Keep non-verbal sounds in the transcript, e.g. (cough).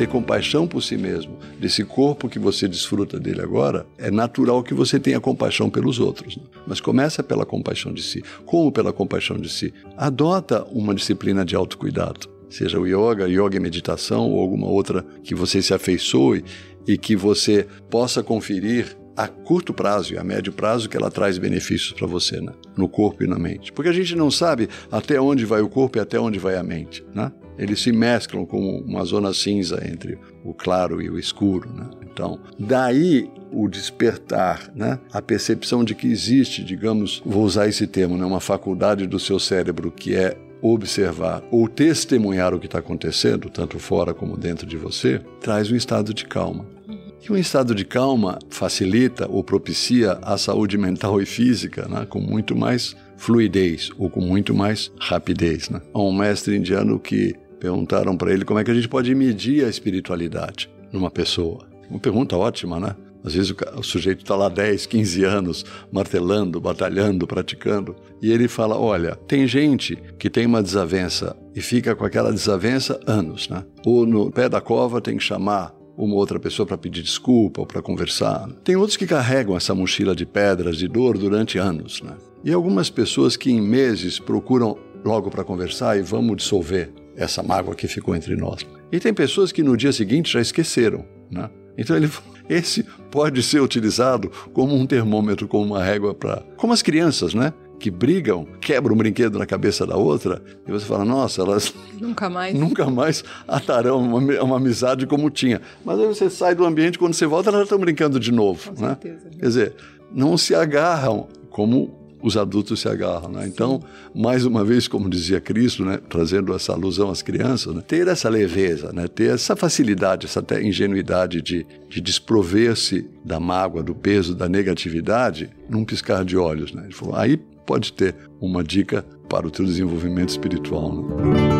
ter compaixão por si mesmo, desse corpo que você desfruta dele agora, é natural que você tenha compaixão pelos outros. Né? Mas começa pela compaixão de si. Como pela compaixão de si? Adota uma disciplina de autocuidado. Seja o yoga, yoga e meditação ou alguma outra que você se afeiçoe e que você possa conferir a curto prazo e a médio prazo que ela traz benefícios para você, né? no corpo e na mente. Porque a gente não sabe até onde vai o corpo e até onde vai a mente. Né? Eles se mesclam como uma zona cinza entre o claro e o escuro. Né? Então, daí o despertar, né? a percepção de que existe, digamos, vou usar esse termo, né? uma faculdade do seu cérebro que é observar ou testemunhar o que está acontecendo, tanto fora como dentro de você, traz um estado de calma. E um estado de calma facilita ou propicia a saúde mental e física né, com muito mais fluidez ou com muito mais rapidez. Né? Há um mestre indiano que perguntaram para ele como é que a gente pode medir a espiritualidade numa pessoa. Uma pergunta ótima, né? Às vezes o, sujeito está lá 10, 15 anos martelando, batalhando, praticando. E ele fala: olha, tem gente que tem uma desavença e fica com aquela desavença anos, né? Ou no pé da cova tem que chamar uma outra pessoa para pedir desculpa ou para conversar. Tem outros que carregam essa mochila de pedras de dor durante anos, né? E algumas pessoas que em meses procuram logo para conversar e vamos dissolver essa mágoa que ficou entre nós. E tem pessoas que no dia seguinte já esqueceram, né? Então ele (laughs) esse pode ser utilizado como um termômetro, como uma régua para como as crianças, né? Que brigam, quebram um brinquedo na cabeça da outra, e você fala, nossa, elas nunca mais, (laughs) nunca mais atarão uma, uma amizade como tinha. Mas aí você sai do ambiente, quando você volta, elas estão brincando de novo. Com né? certeza. Quer dizer, não se agarram como os adultos se agarram. Né? Então, mais uma vez, como dizia Cristo, né, trazendo essa alusão às crianças, né, ter essa leveza, né, ter essa facilidade, essa ingenuidade de, de desprover-se da mágoa, do peso, da negatividade, num piscar de olhos. Né? Aí pode ter uma dica para o teu desenvolvimento espiritual. Né?